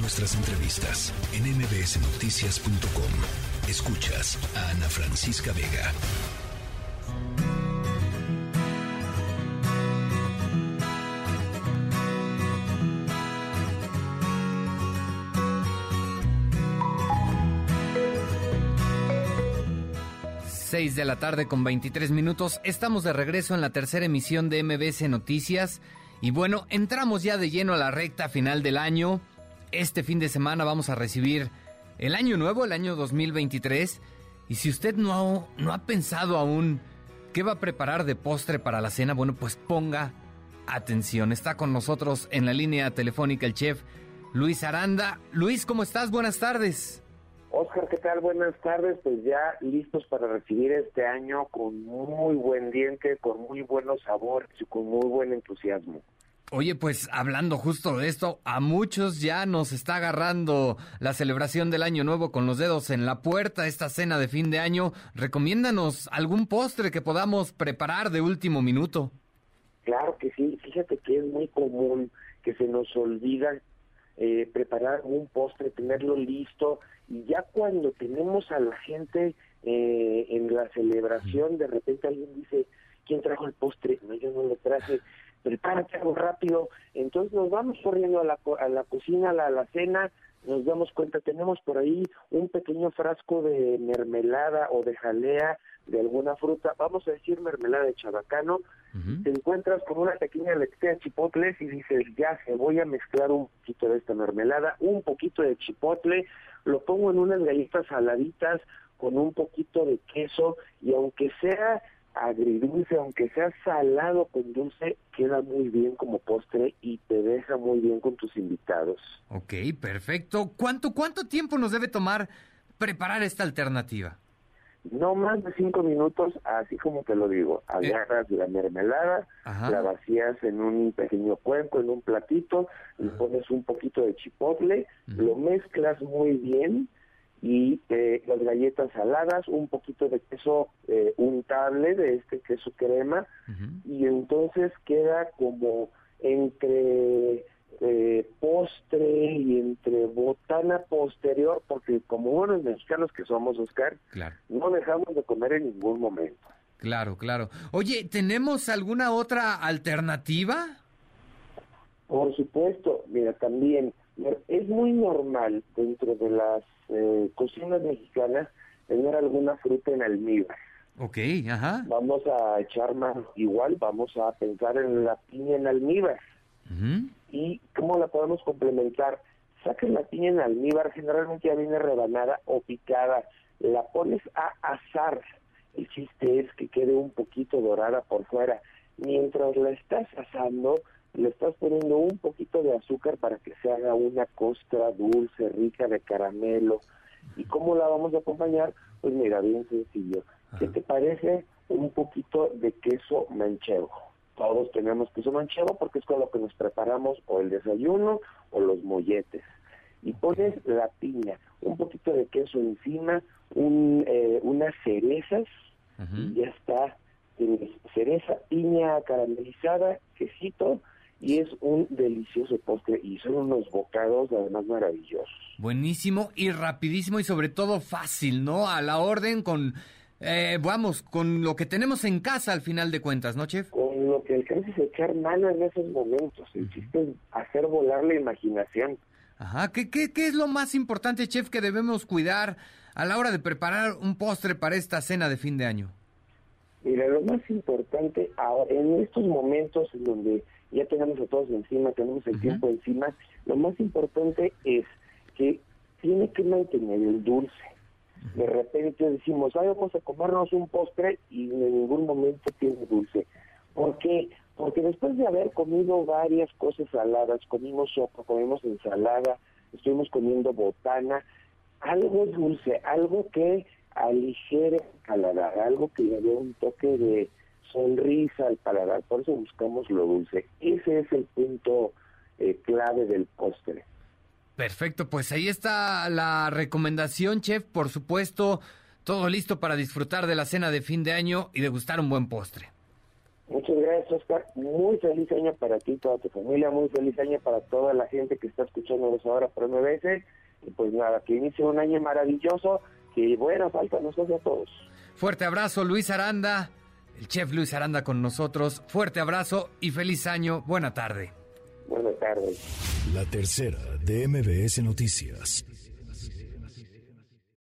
Nuestras entrevistas en mbsnoticias.com. Escuchas a Ana Francisca Vega. Seis de la tarde con 23 minutos. Estamos de regreso en la tercera emisión de MBS Noticias. Y bueno, entramos ya de lleno a la recta final del año. Este fin de semana vamos a recibir el año nuevo, el año 2023. Y si usted no, no ha pensado aún qué va a preparar de postre para la cena, bueno, pues ponga atención. Está con nosotros en la línea telefónica el chef Luis Aranda. Luis, ¿cómo estás? Buenas tardes. Oscar, ¿qué tal? Buenas tardes. Pues ya listos para recibir este año con muy buen diente, con muy buenos sabores y con muy buen entusiasmo. Oye, pues hablando justo de esto, a muchos ya nos está agarrando la celebración del Año Nuevo con los dedos en la puerta, esta cena de fin de año. Recomiéndanos algún postre que podamos preparar de último minuto. Claro que sí, fíjate que es muy común que se nos olvida eh, preparar un postre, tenerlo listo y ya cuando tenemos a la gente eh, en la celebración, de repente alguien dice, ¿quién trajo el postre? No, yo no lo traje, prepárate algo rápido. Entonces nos vamos corriendo a la, a la cocina, a la, a la cena, nos damos cuenta, tenemos por ahí un pequeño frasco de mermelada o de jalea de alguna fruta, vamos a decir mermelada de chabacano, te encuentras con una pequeña lectura de chipotles y dices, ya se voy a mezclar un poquito de esta mermelada, un poquito de chipotle, lo pongo en unas galletas saladitas con un poquito de queso y aunque sea agridulce, aunque sea salado con dulce, queda muy bien como postre y te deja muy bien con tus invitados. Ok, perfecto. ¿Cuánto, cuánto tiempo nos debe tomar preparar esta alternativa? No más de cinco minutos, así como te lo digo. Agarras la mermelada, la vacías en un pequeño cuenco, en un platito, le pones un poquito de chipotle, lo mezclas muy bien y eh, las galletas saladas, un poquito de queso eh, untable de este queso crema y entonces queda como entre eh, postre y entre botana posterior, porque como buenos mexicanos que somos, Oscar, no dejamos de comer en ningún momento. Claro, claro. Oye, ¿tenemos alguna otra alternativa? Por supuesto, mira, también es muy normal dentro de las eh, cocinas mexicanas tener alguna fruta en almíbar. Ok, ajá. Vamos a echar más igual, vamos a pensar en la piña en almíbar. ¿Y cómo la podemos complementar? Sacas la piña en almíbar, generalmente ya viene rebanada o picada, la pones a asar. El chiste es que quede un poquito dorada por fuera. Mientras la estás asando, le estás poniendo un poquito de azúcar para que se haga una costra dulce, rica de caramelo. ¿Y cómo la vamos a acompañar? Pues mira, bien sencillo. ¿Qué te parece un poquito de queso manchego? Todos tenemos queso manchego porque es con lo que nos preparamos o el desayuno o los molletes. Y pones la piña, un poquito de queso encima, un, eh, unas cerezas y ya está. Tienes cereza, piña caramelizada, quesito y es un delicioso postre y son unos bocados además maravillosos. Buenísimo y rapidísimo y sobre todo fácil, ¿no? A la orden con, eh, vamos, con lo que tenemos en casa al final de cuentas, ¿no, chef? Con lo que alcances a echar mano en esos momentos. El chiste es hacer volar la imaginación. Ajá, ¿Qué, qué, qué es lo más importante, chef, que debemos cuidar a la hora de preparar un postre para esta cena de fin de año? Mira, lo más importante ahora, en estos momentos en donde ya tenemos a todos encima, tenemos el tiempo encima, lo más importante es que tiene que mantener el dulce. De repente decimos, ay, vamos a comernos un postre y en ningún momento tiene dulce. ¿Por qué? Porque después de haber comido varias cosas saladas, comimos sopa, comimos ensalada, estuvimos comiendo botana, algo dulce, algo que aligere el paladar, algo que le dé un toque de sonrisa al paladar, por eso buscamos lo dulce. Ese es el punto eh, clave del postre. Perfecto, pues ahí está la recomendación, chef. Por supuesto, todo listo para disfrutar de la cena de fin de año y degustar un buen postre. Muchas gracias, Oscar. Muy feliz año para ti y toda tu familia. Muy feliz año para toda la gente que está escuchándonos ahora por MBS. Y pues nada, que inicie un año maravilloso. Que buena falta nos hace a todos. Fuerte abrazo, Luis Aranda. El chef Luis Aranda con nosotros. Fuerte abrazo y feliz año. Buena tarde. Buenas tardes. La tercera de MBS Noticias.